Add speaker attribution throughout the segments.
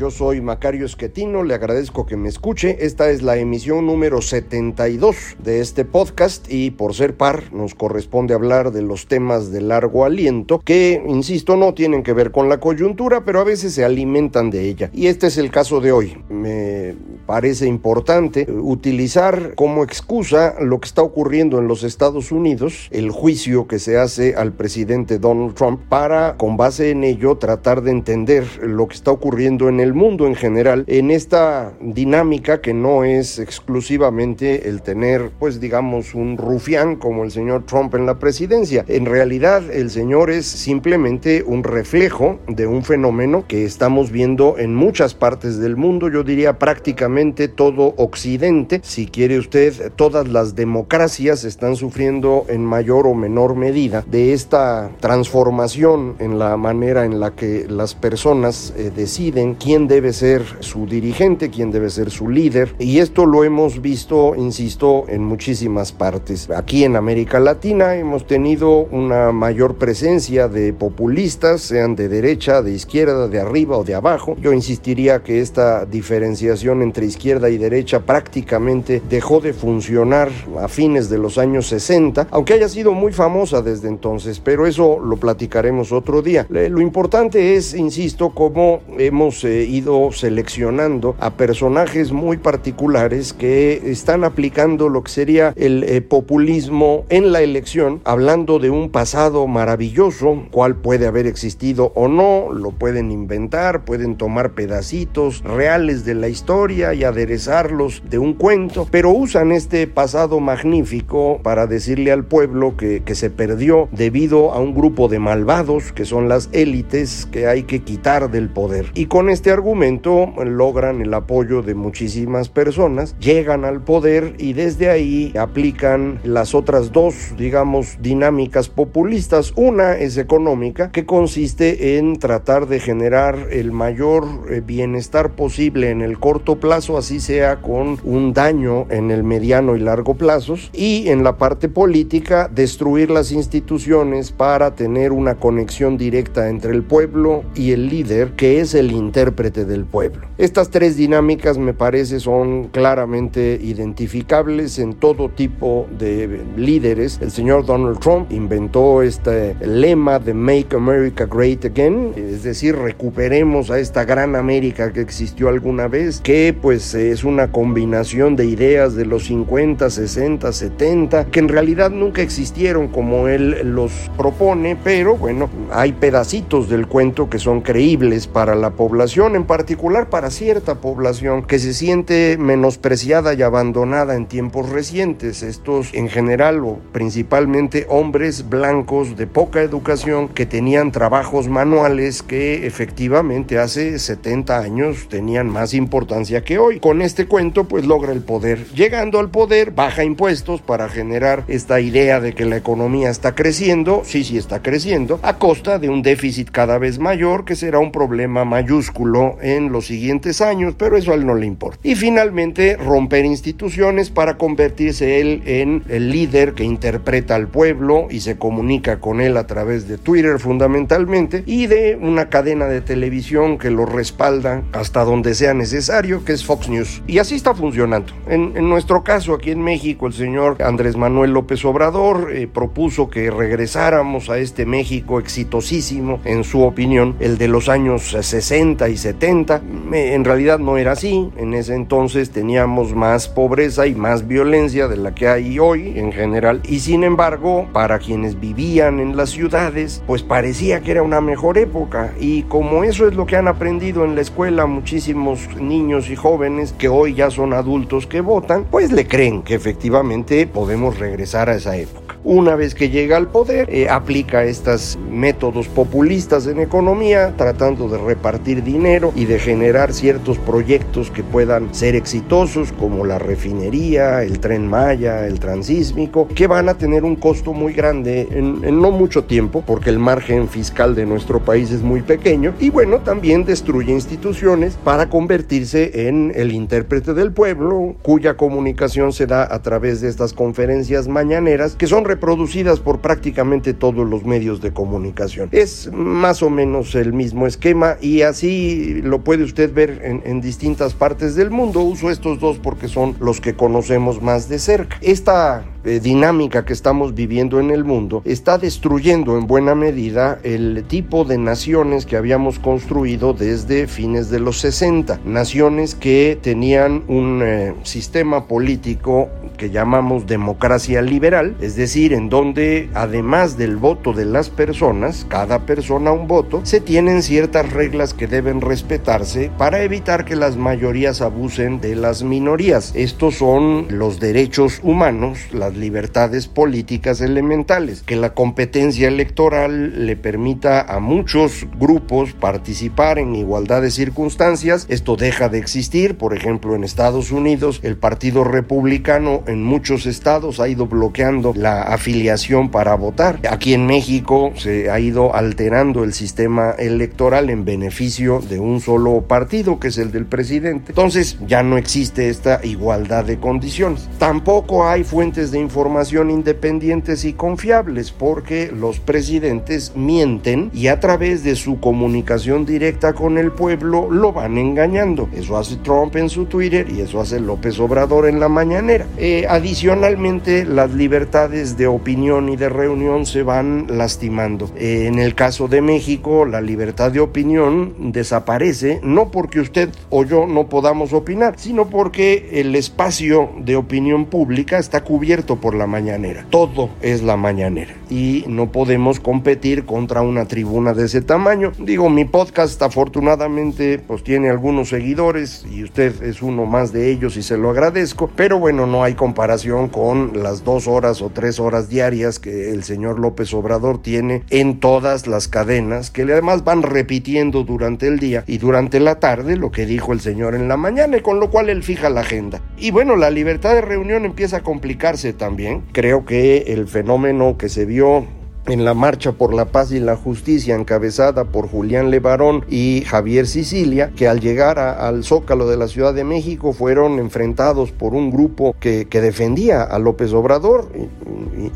Speaker 1: yo soy Macario Esquetino, le agradezco que me escuche. Esta es la emisión número 72 de este podcast y por ser par nos corresponde hablar de los temas de largo aliento que, insisto, no tienen que ver con la coyuntura, pero a veces se alimentan de ella. Y este es el caso de hoy. Me parece importante utilizar como excusa lo que está ocurriendo en los Estados Unidos, el juicio que se hace al presidente Donald Trump, para, con base en ello, tratar de entender lo que está ocurriendo en el mundo en general en esta dinámica que no es exclusivamente el tener, pues digamos, un rufián como el señor Trump en la presidencia. En realidad el señor es simplemente un reflejo de un fenómeno que estamos viendo en muchas partes del mundo, yo diría prácticamente todo Occidente, si quiere usted, todas las democracias están sufriendo en mayor o menor medida de esta transformación en la manera en la que las personas eh, deciden quién debe ser su dirigente, quién debe ser su líder. Y esto lo hemos visto, insisto, en muchísimas partes. Aquí en América Latina hemos tenido una mayor presencia de populistas, sean de derecha, de izquierda, de arriba o de abajo. Yo insistiría que esta diferenciación entre izquierda y derecha prácticamente dejó de funcionar a fines de los años 60, aunque haya sido muy famosa desde entonces, pero eso lo platicaremos otro día. Lo importante es, insisto, cómo hemos eh, ido seleccionando a personajes muy particulares que están aplicando lo que sería el eh, populismo en la elección, hablando de un pasado maravilloso, cual puede haber existido o no, lo pueden inventar, pueden tomar pedacitos reales de la historia y aderezarlos de un cuento, pero usan este pasado magnífico para decirle al pueblo que se perdió debido a un grupo de malvados que son las élites que hay que quitar del poder. Y con este argumento logran el apoyo de muchísimas personas, llegan al poder y desde ahí aplican las otras dos, digamos, dinámicas populistas. Una es económica, que consiste en tratar de generar el mayor eh, bienestar posible en el corto plazo, así sea con un daño en el mediano y largo plazos. Y en la parte política, destruir las instituciones para tener una conexión directa entre el pueblo y el líder, que es el intérprete del pueblo. Estas tres dinámicas me parece son claramente identificables en todo tipo de líderes. El señor Donald Trump inventó este lema de Make America Great Again, es decir, recuperemos a esta gran América que existió alguna vez, que pues es una combinación de ideas de los 50, 60, 70, que en realidad nunca existieron como él los propone, pero bueno, hay pedacitos del cuento que son creíbles para la población en particular para cierta población que se siente menospreciada y abandonada en tiempos recientes. Estos en general o principalmente hombres blancos de poca educación que tenían trabajos manuales que efectivamente hace 70 años tenían más importancia que hoy. Con este cuento pues logra el poder. Llegando al poder baja impuestos para generar esta idea de que la economía está creciendo, sí, sí está creciendo, a costa de un déficit cada vez mayor que será un problema mayúsculo en los siguientes años, pero eso a él no le importa. Y finalmente romper instituciones para convertirse él en el líder que interpreta al pueblo y se comunica con él a través de Twitter fundamentalmente y de una cadena de televisión que lo respalda hasta donde sea necesario, que es Fox News. Y así está funcionando. En, nuestro caso, aquí en México, el señor Andrés Manuel López Obrador eh, propuso que regresáramos a este México exitosísimo, en su opinión, el de los años 60 y 70 70. En realidad no era así. En ese entonces teníamos más pobreza y más violencia de la que hay hoy en general. Y sin embargo, para quienes vivían en las ciudades, pues parecía que era una mejor época. Y como eso es lo que han aprendido en la escuela muchísimos niños y jóvenes que hoy ya son adultos que votan, pues le creen que efectivamente podemos regresar a esa época. Una vez que llega al poder, eh, aplica estos métodos populistas en economía, tratando de repartir dinero y de generar ciertos proyectos que puedan ser exitosos, como la refinería, el tren Maya, el transísmico, que van a tener un costo muy grande en, en no mucho tiempo, porque el margen fiscal de nuestro país es muy pequeño, y bueno, también destruye instituciones para convertirse en el intérprete del pueblo, cuya comunicación se da a través de estas conferencias mañaneras, que son reproducidas por prácticamente todos los medios de comunicación. Es más o menos el mismo esquema y así lo puede usted ver en, distintas partes del mundo. Uso estos dos porque son los que conocemos más de cerca. Esta eh, dinámica que estamos viviendo en el mundo está destruyendo en buena medida el tipo de naciones que habíamos construido desde fines de los 60. Naciones que tenían un eh, sistema político que llamamos democracia liberal, es decir, en donde además del voto de las personas, cada persona un voto, se tienen ciertas reglas que deben respetarse para evitar que las mayorías abusen de las minorías. Estos son los derechos humanos, las libertades políticas elementales, que la competencia electoral le permita a muchos grupos participar en igualdad de circunstancias. Esto deja de existir, por ejemplo, en Estados Unidos, el Partido Republicano en muchos estados ha ido bloqueando la afiliación para votar. Aquí en México se ha ido alterando el sistema electoral en beneficio de un solo partido, que es el del presidente. Entonces ya no existe esta igualdad de condiciones. Tampoco hay fuentes de información independientes y confiables porque los presidentes mienten y a través de su comunicación directa con el pueblo lo van engañando. Eso hace Trump en su Twitter y eso hace López Obrador en la mañanera. Eh, adicionalmente, las libertades de opinión y de reunión se van lastimando. Eh, en el caso de México, la libertad de opinión desaparece no porque usted o yo no podamos opinar, sino porque el espacio de opinión pública está cubierto por la mañanera. Todo es la mañanera y no podemos competir contra una tribuna de ese tamaño. Digo, mi podcast afortunadamente pues tiene algunos seguidores y usted es uno más de ellos y se lo agradezco, pero bueno, no hay comparación con las dos horas o tres horas diarias que el señor López Obrador tiene en todas las cadenas, que además van repitiendo durante el día y durante la tarde lo que dijo el señor en la mañana, y con lo cual él fija la agenda. Y bueno, la libertad de reunión empieza a complicarse también. Creo que el fenómeno que se vio en la Marcha por la Paz y la Justicia encabezada por Julián Levarón y Javier Sicilia, que al llegar al Zócalo de la Ciudad de México fueron enfrentados por un grupo que, que defendía a López Obrador,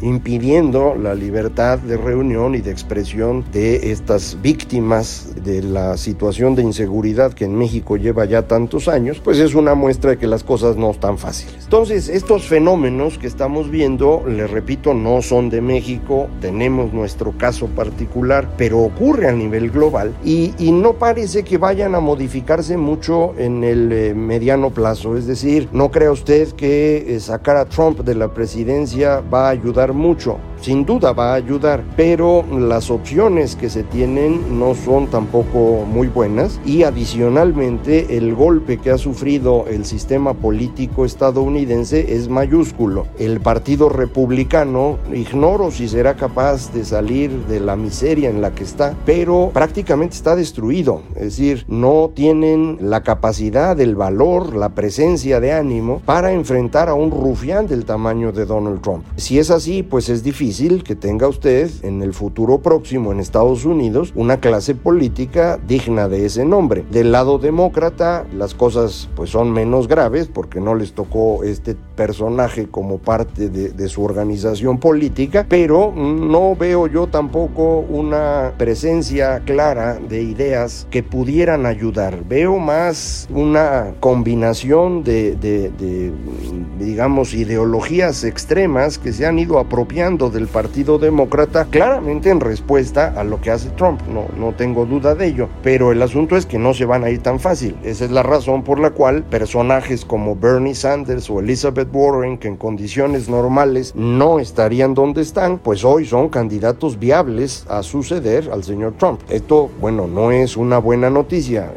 Speaker 1: impidiendo la libertad de reunión y de expresión de estas víctimas de la situación de inseguridad que en México lleva ya tantos años, pues es una muestra de que las cosas no están fáciles. Entonces, estos fenómenos que estamos viendo, les repito, no son de México, tenemos nuestro caso particular, pero ocurre a nivel global y, no parece que vayan a modificarse mucho en el eh, mediano plazo. Es decir, no crea usted que eh, sacar a Trump de la presidencia va a ayudar mucho sin duda va a ayudar, pero las opciones que se tienen no son tampoco muy buenas y adicionalmente el golpe que ha sufrido el sistema político estadounidense es mayúsculo. El Partido Republicano, ignoro si será capaz de salir de la miseria en la que está, pero prácticamente está destruido, es decir, no tienen la capacidad, el valor, la presencia de ánimo para enfrentar a un rufián del tamaño de Donald Trump. Si es así, pues es difícil que tenga usted en el futuro próximo en Estados Unidos una clase política digna de ese nombre. Del lado demócrata las cosas pues son menos graves porque no les tocó este personaje como parte de, su organización política, pero no veo yo tampoco una presencia clara de ideas que pudieran ayudar. Veo más una combinación de, de digamos, ideologías extremas que se han ido apropiando del Partido Demócrata claramente en respuesta a lo que hace Trump. No, no tengo duda de ello. Pero el asunto es que no se van a ir tan fácil. Esa es la razón por la cual personajes como Bernie Sanders o Elizabeth Warren, que en condiciones normales no estarían donde están, pues hoy son candidatos viables a suceder al señor Trump. Esto, bueno, no es una buena noticia.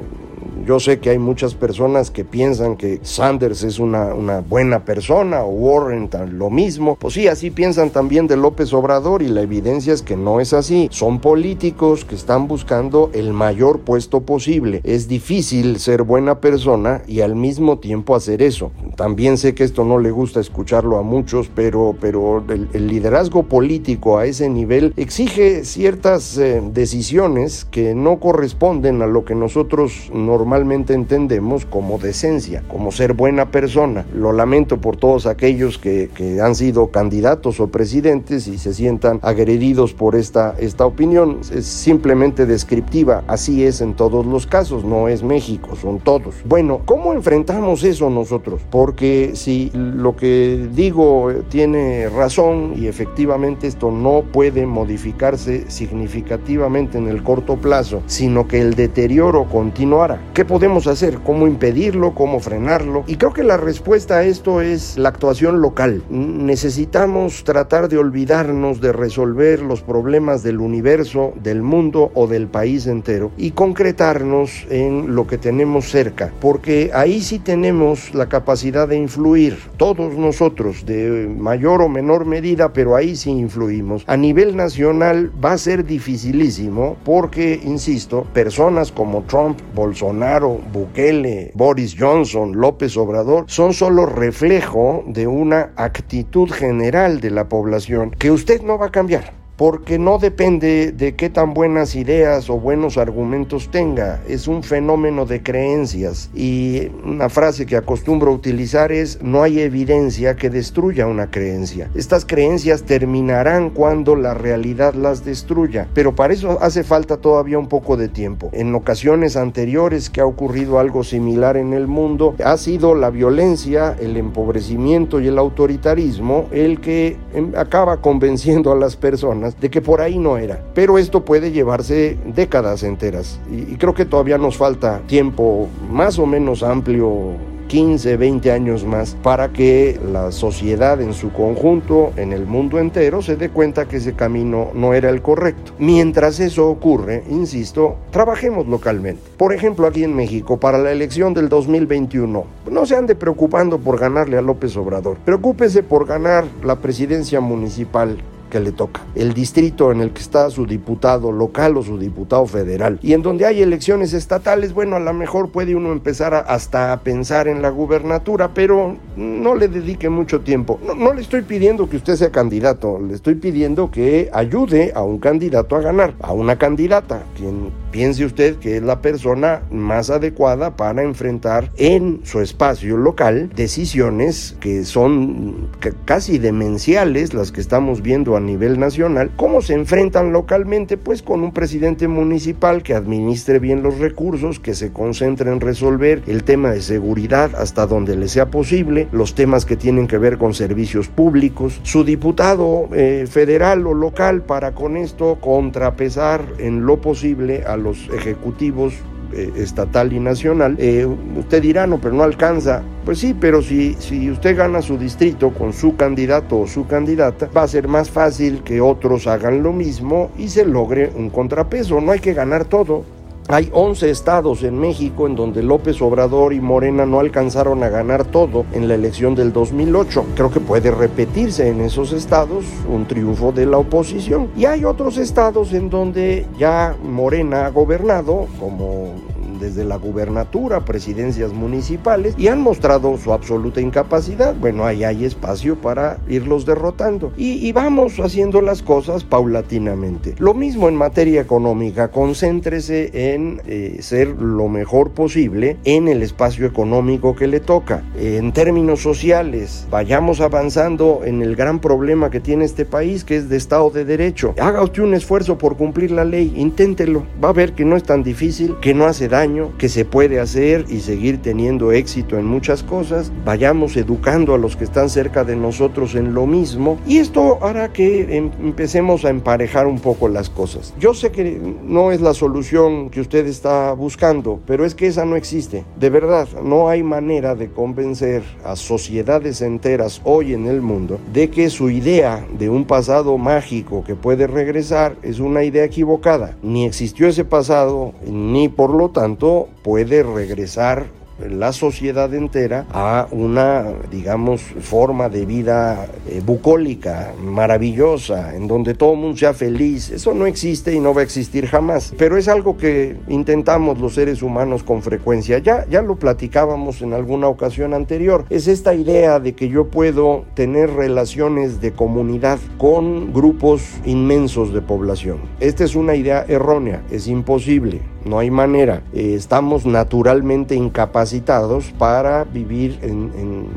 Speaker 1: Yo sé que hay muchas personas que piensan que Sanders es una, buena persona o Warren lo mismo. Pues sí, así piensan también de López Obrador y la evidencia es que no es así. Son políticos que están buscando el mayor puesto posible. Es difícil ser buena persona y al mismo tiempo hacer eso. También sé que esto no le gusta escucharlo a muchos, pero, pero el, liderazgo político a ese nivel exige ciertas eh, decisiones que no corresponden a lo que nosotros normalmente entendemos como decencia, como ser buena persona. Lo lamento por todos aquellos que, han sido candidatos o presidentes y se sientan agredidos por esta, esta opinión. Es simplemente descriptiva, así es en todos los casos, no es México, son todos. Bueno, ¿cómo enfrentamos eso nosotros? Porque si lo que digo tiene razón y efectivamente esto no puede modificarse significativamente en el corto plazo, sino que el deterioro continuará. ¿Qué podemos hacer? ¿Cómo impedirlo? ¿Cómo frenarlo? Y creo que la respuesta a esto es la actuación local. Necesitamos tratar de olvidarnos de resolver los problemas del universo, del mundo o del país entero y concretarnos en lo que tenemos cerca, porque ahí sí tenemos la capacidad de influir, todos nosotros, de mayor o menor medida, pero ahí sí influimos. A nivel nacional va a ser dificilísimo porque, insisto, personas como Trump, Bolsonaro, Bukele, Boris Johnson, López Obrador, son solo reflejo de una actitud general de la población que usted no va a cambiar porque no depende de qué tan buenas ideas o buenos argumentos tenga, es un fenómeno de creencias y una frase que acostumbro utilizar es no hay evidencia que destruya una creencia. Estas creencias terminarán cuando la realidad las destruya, pero para eso hace falta todavía un poco de tiempo. En ocasiones anteriores que ha ocurrido algo similar en el mundo, ha sido la violencia, el empobrecimiento y el autoritarismo el que em, acaba convenciendo a las personas de que por ahí no era. Pero esto puede llevarse décadas enteras y, creo que todavía nos falta tiempo más o menos amplio 15, 20 años más para que la sociedad en su conjunto, en el mundo entero, se dé cuenta que ese camino no era el correcto. Mientras eso ocurre, insisto, trabajemos localmente. Por ejemplo, aquí en México, para la elección del 2021, no se ande preocupando por ganarle a López Obrador, preocúpese por ganar la presidencia municipal que le toca, el distrito en el que está su diputado local o su diputado federal. Y en donde hay elecciones estatales, bueno, a lo mejor puede uno empezar hasta a pensar en la gubernatura, pero no le dedique mucho tiempo. No, no le estoy pidiendo que usted sea candidato, le estoy pidiendo que ayude a un candidato a ganar, a una candidata, quien piense usted que es la persona más adecuada para enfrentar en su espacio local decisiones que son casi demenciales, las que estamos viendo a nivel nacional, ¿cómo se enfrentan localmente? Pues con un presidente municipal que administre bien los recursos, que se concentre en resolver el tema de seguridad hasta donde le sea posible, los temas que tienen que ver con servicios públicos, su diputado eh, federal o local para con esto contrapesar en lo posible a los ejecutivos eh, estatal y nacional. Eh, usted dirá, no, pero no alcanza. Pues sí, pero si, si usted gana su distrito con su candidato o su candidata, va a ser más fácil que otros hagan lo mismo y se logre un contrapeso. No hay que ganar todo. Hay 11 estados en México en donde López Obrador y Morena no alcanzaron a ganar todo en la elección del 2008. Creo que puede repetirse en esos estados un triunfo de la oposición. Y hay otros estados en donde ya Morena ha gobernado, como desde la gubernatura, presidencias municipales, y han mostrado su absoluta incapacidad. Bueno, ahí hay espacio para irlos derrotando. Y, vamos haciendo las cosas paulatinamente. Lo mismo en materia económica, concéntrese en eh, ser lo mejor posible en el espacio económico que le toca. En términos sociales, vayamos avanzando en el gran problema que tiene este país, que es de Estado de Derecho. Haga usted un esfuerzo por cumplir la ley, inténtelo. Va a ver que no es tan difícil, que no hace daño, que se puede hacer y seguir teniendo éxito en muchas cosas. Vayamos educando a los que están cerca de nosotros en lo mismo y esto hará que em, empecemos a emparejar un poco las cosas. Yo sé que no es la solución que usted está buscando, pero es que esa no existe. De verdad, no hay manera de convencer a sociedades enteras hoy en el mundo de que su idea de un pasado mágico que puede regresar es una idea equivocada. Ni existió ese pasado, ni por lo tanto puede regresar la sociedad entera a una, digamos, forma de vida eh, bucólica, maravillosa, en donde todo el mundo sea feliz. Eso no existe y no va a existir jamás. Pero es algo que intentamos los seres humanos con frecuencia. Ya, ya lo platicábamos en alguna ocasión anterior. Es esta idea de que yo puedo tener relaciones de comunidad con grupos inmensos de población. Esta es una idea errónea, es imposible no hay manera. Eh, estamos naturalmente incapacitados para vivir en,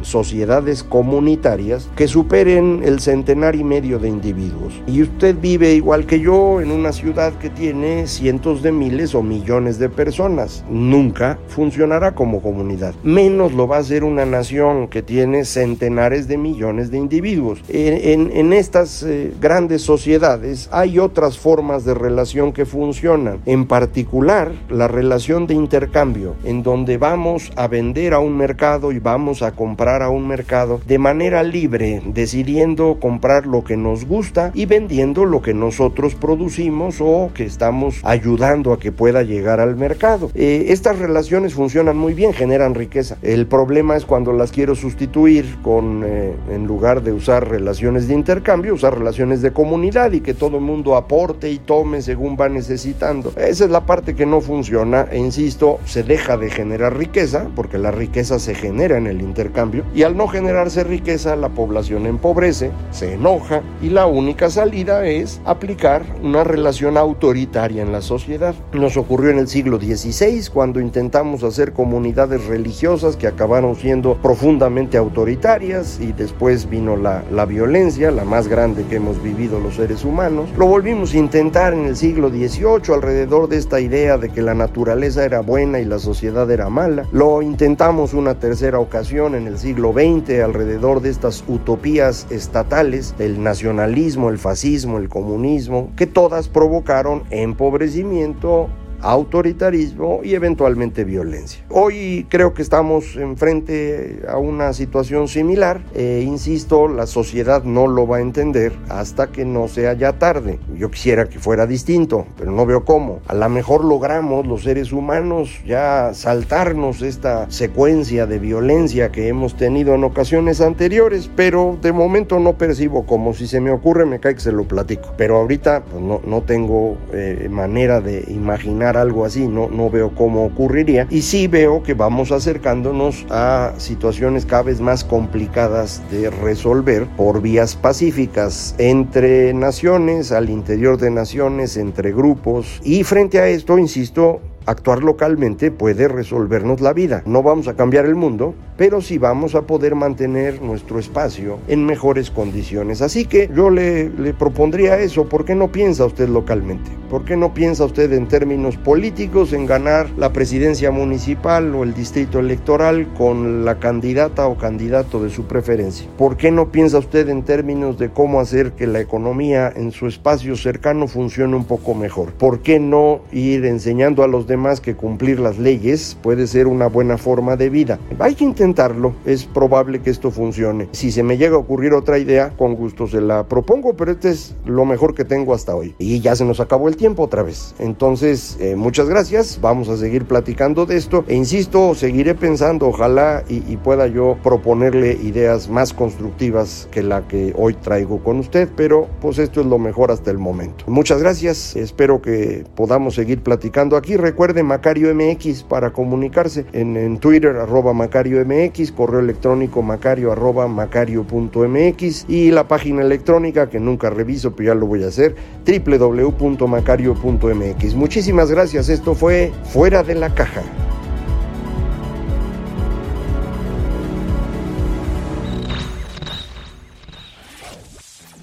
Speaker 1: sociedades comunitarias que superen el centenar y medio de individuos. Y usted vive igual que yo en una ciudad que tiene cientos de miles o millones de personas. Nunca funcionará como comunidad. Menos lo va a hacer una nación que tiene centenares de millones de individuos. En, estas eh, grandes sociedades hay otras formas de relación que funcionan. En particular, la relación de intercambio, en donde vamos a vender a un mercado y vamos a comprar a un mercado de manera libre, decidiendo comprar lo que nos gusta y vendiendo lo que nosotros producimos o que estamos ayudando a que pueda llegar al mercado. Eh, estas relaciones funcionan muy bien, generan riqueza. El problema es cuando las quiero sustituir con, eh, en lugar de usar relaciones de intercambio, usar relaciones de comunidad y que todo el mundo aporte y tome según va necesitando. Esa es la parte que no funciona e insisto, se deja de generar riqueza, porque la riqueza se genera en el intercambio, y al no generarse riqueza la población empobrece, se enoja y la única salida es aplicar una relación autoritaria en la sociedad. Nos ocurrió en el siglo XVI cuando intentamos hacer comunidades religiosas que acabaron siendo profundamente autoritarias y después vino la, la violencia, la más grande que hemos vivido los seres humanos. Lo volvimos a intentar en el siglo XVIII alrededor de esta idea de que la naturaleza era buena y la sociedad era mala. Lo intentamos una tercera ocasión en el siglo XX alrededor de estas utopías estatales, el nacionalismo, el fascismo, el comunismo, que todas provocaron empobrecimiento, autoritarismo y eventualmente violencia. Hoy creo que estamos enfrente a una situación similar. e insisto, la sociedad no lo va a entender hasta que no sea ya tarde. Yo quisiera que fuera distinto, pero no veo cómo. A lo mejor logramos los seres humanos ya saltarnos esta secuencia de violencia que hemos tenido en ocasiones anteriores, pero de momento no percibo como si se me ocurre, me cae que se lo platico. Pero ahorita pues, no, no tengo eh, manera de imaginar algo así, no, no veo cómo ocurriría. Y sí veo que vamos acercándonos a situaciones cada vez más complicadas de resolver por vías pacíficas entre naciones, al interior de naciones, entre grupos. Y frente a esto, insisto, actuar localmente puede resolvernos la vida. No vamos a cambiar el mundo, pero sí vamos a poder mantener nuestro espacio en mejores condiciones. Así que yo le, propondría eso. ¿Por qué no piensa usted localmente? ¿Por qué no piensa usted en términos políticos en ganar la presidencia municipal o el distrito electoral con la candidata o candidato de su preferencia? ¿Por qué no piensa usted en términos de cómo hacer que la economía en su espacio cercano funcione un poco mejor? ¿Por qué no ir enseñando a los demás que cumplir las leyes puede ser una buena forma de vida. Hay que intentarlo. Es probable que esto funcione. Si se me llega a ocurrir otra idea, con gusto se la propongo, pero este es lo mejor que tengo hasta hoy. Y ya se nos acabó el tiempo otra vez. Entonces, eh, muchas gracias. Vamos a seguir platicando de esto. E insisto, seguiré pensando, ojalá y, y pueda yo proponerle ideas más constructivas que la que hoy traigo con usted, pero pues esto es lo mejor hasta el momento. Muchas gracias. Espero que podamos seguir platicando aquí. Recuerde Macario MX para comunicarse en, Twitter arroba Macario MX, correo electrónico macario arroba macario.mx y la página electrónica que nunca reviso, pero ya lo voy a hacer, www.macario.mx. Muchísimas gracias. Esto fue Fuera de la Caja.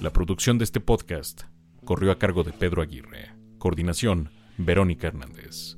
Speaker 2: La producción de este podcast corrió a cargo de Pedro Aguirre. Coordinación, Verónica Hernández.